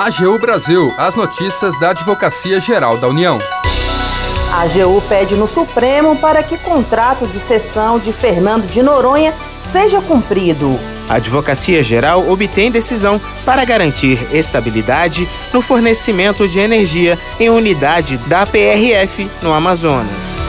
AGU Brasil, as notícias da Advocacia Geral da União. A AGU pede no Supremo para que contrato de cessão de Fernando de Noronha seja cumprido. A Advocacia Geral obtém decisão para garantir estabilidade no fornecimento de energia em unidade da PRF no Amazonas.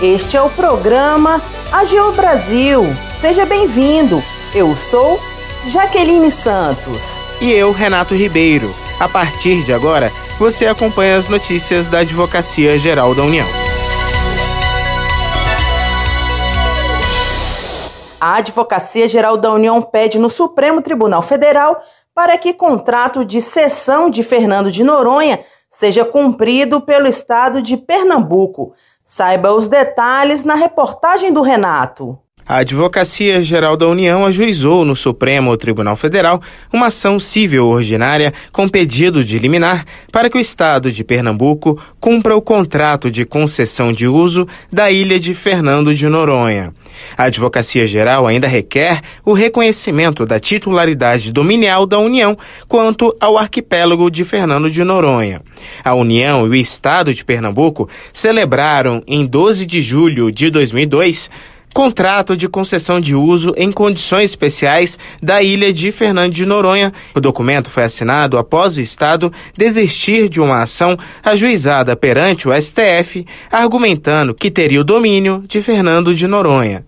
Este é o programa AGU Brasil. Seja bem-vindo. Eu sou Jaqueline Santos. E eu, Renato Ribeiro. A partir de agora, você acompanha as notícias da Advocacia Geral da União. A Advocacia Geral da União pede no Supremo Tribunal Federal para que contrato de cessão de Fernando de Noronha seja cumprido pelo Estado de Pernambuco. Saiba os detalhes na reportagem do Renato. A Advocacia Geral da União ajuizou no Supremo Tribunal Federal uma ação civil ordinária com pedido de liminar para que o Estado de Pernambuco cumpra o contrato de concessão de uso da ilha de Fernando de Noronha. A Advocacia Geral ainda requer o reconhecimento da titularidade dominial da União quanto ao arquipélago de Fernando de Noronha. A União e o Estado de Pernambuco celebraram em 12 de julho de 2002 Contrato de concessão de uso em condições especiais da ilha de Fernando de Noronha. O documento foi assinado após o Estado desistir de uma ação ajuizada perante o STF, argumentando que teria o domínio de Fernando de Noronha.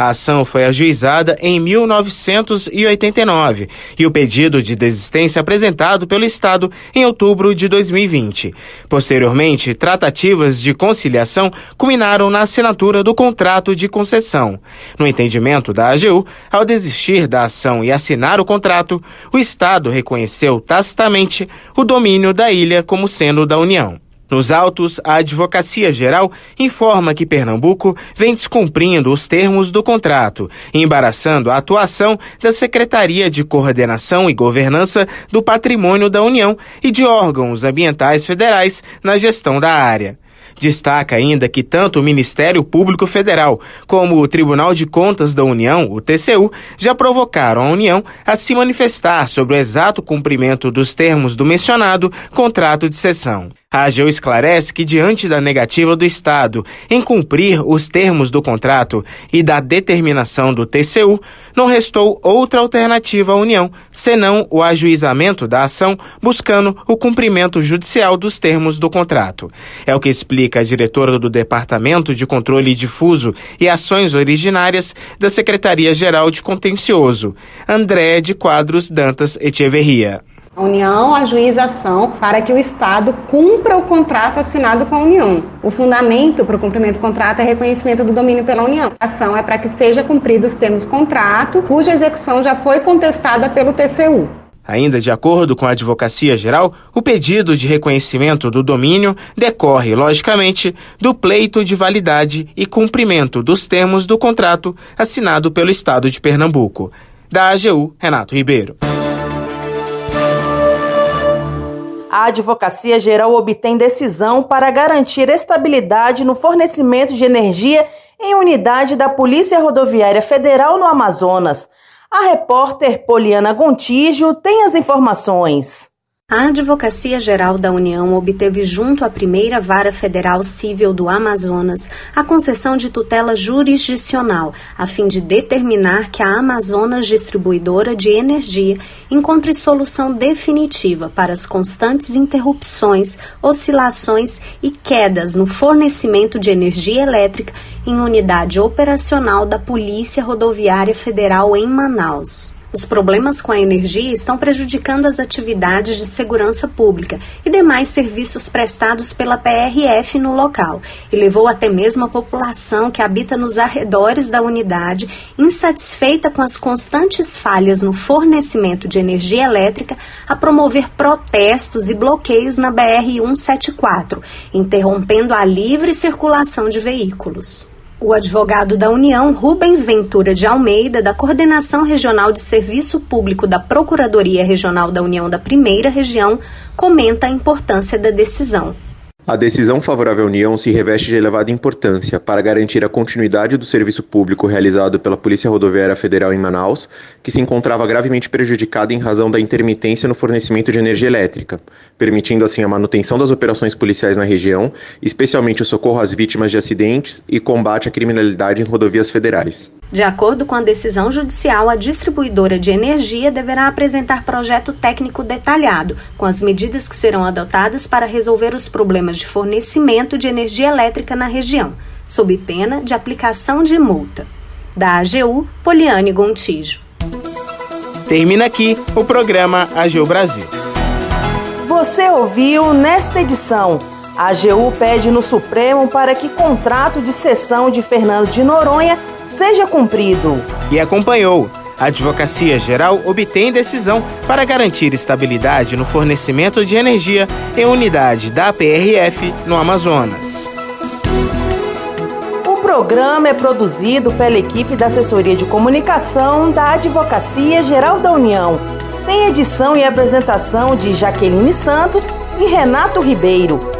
A ação foi ajuizada em 1989 e o pedido de desistência apresentado pelo Estado em outubro de 2020. Posteriormente, tratativas de conciliação culminaram na assinatura do contrato de concessão. No entendimento da AGU, ao desistir da ação e assinar o contrato, o Estado reconheceu tacitamente o domínio da ilha como sendo da União. Nos autos, a Advocacia Geral informa que Pernambuco vem descumprindo os termos do contrato, embaraçando a atuação da Secretaria de Coordenação e Governança do Patrimônio da União e de órgãos ambientais federais na gestão da área. Destaca ainda que tanto o Ministério Público Federal como o Tribunal de Contas da União, o TCU, já provocaram a União a se manifestar sobre o exato cumprimento dos termos do mencionado contrato de cessão. A AGU esclarece que, diante da negativa do Estado em cumprir os termos do contrato e da determinação do TCU, não restou outra alternativa à União, senão o ajuizamento da ação, buscando o cumprimento judicial dos termos do contrato. É o que explica a diretora do Departamento de Controle Difuso e Ações Originárias da Secretaria-Geral de Contencioso, André de Quadros Dantas Echeverria. A União ajuiza ação para que o Estado cumpra o contrato assinado com a União. O fundamento para o cumprimento do contrato é reconhecimento do domínio pela União. A ação é para que seja cumprido os termos do contrato, cuja execução já foi contestada pelo TCU. Ainda de acordo com a Advocacia Geral, o pedido de reconhecimento do domínio decorre, logicamente, do pleito de validade e cumprimento dos termos do contrato assinado pelo Estado de Pernambuco. Da AGU, Renato Ribeiro. A Advocacia Geral obtém decisão para garantir estabilidade no fornecimento de energia em unidade da Polícia Rodoviária Federal no Amazonas. A repórter Poliana Gontijo tem as informações. A Advocacia Geral da União obteve junto à primeira Vara Federal Civil do Amazonas a concessão de tutela jurisdicional, a fim de determinar que a Amazonas Distribuidora de Energia encontre solução definitiva para as constantes interrupções, oscilações e quedas no fornecimento de energia elétrica em unidade operacional da Polícia Rodoviária Federal em Manaus. Os problemas com a energia estão prejudicando as atividades de segurança pública e demais serviços prestados pela PRF no local e levou até mesmo a população que habita nos arredores da unidade, insatisfeita com as constantes falhas no fornecimento de energia elétrica, a promover protestos e bloqueios na BR 174, interrompendo a livre circulação de veículos. O advogado da União, Rubens Ventura de Almeida, da Coordenação Regional de Serviço Público da Procuradoria Regional da União da Primeira Região, comenta a importância da decisão. A decisão favorável à União se reveste de elevada importância para garantir a continuidade do serviço público realizado pela Polícia Rodoviária Federal em Manaus, que se encontrava gravemente prejudicada em razão da intermitência no fornecimento de energia elétrica, permitindo assim a manutenção das operações policiais na região, especialmente o socorro às vítimas de acidentes e combate à criminalidade em rodovias federais. De acordo com a decisão judicial, a distribuidora de energia deverá apresentar projeto técnico detalhado, com as medidas que serão adotadas para resolver os problemas de fornecimento de energia elétrica na região, sob pena de aplicação de multa. Da AGU, Poliane Gontijo. Termina aqui o programa AGU Brasil. Você ouviu nesta edição. A AGU pede no Supremo para que contrato de cessão de Fernando de Noronha seja cumprido. E acompanhou. A Advocacia Geral obtém decisão para garantir estabilidade no fornecimento de energia em unidade da PRF no Amazonas. O programa é produzido pela equipe da Assessoria de Comunicação da Advocacia Geral da União. Tem edição e apresentação de Jaqueline Santos e Renato Ribeiro.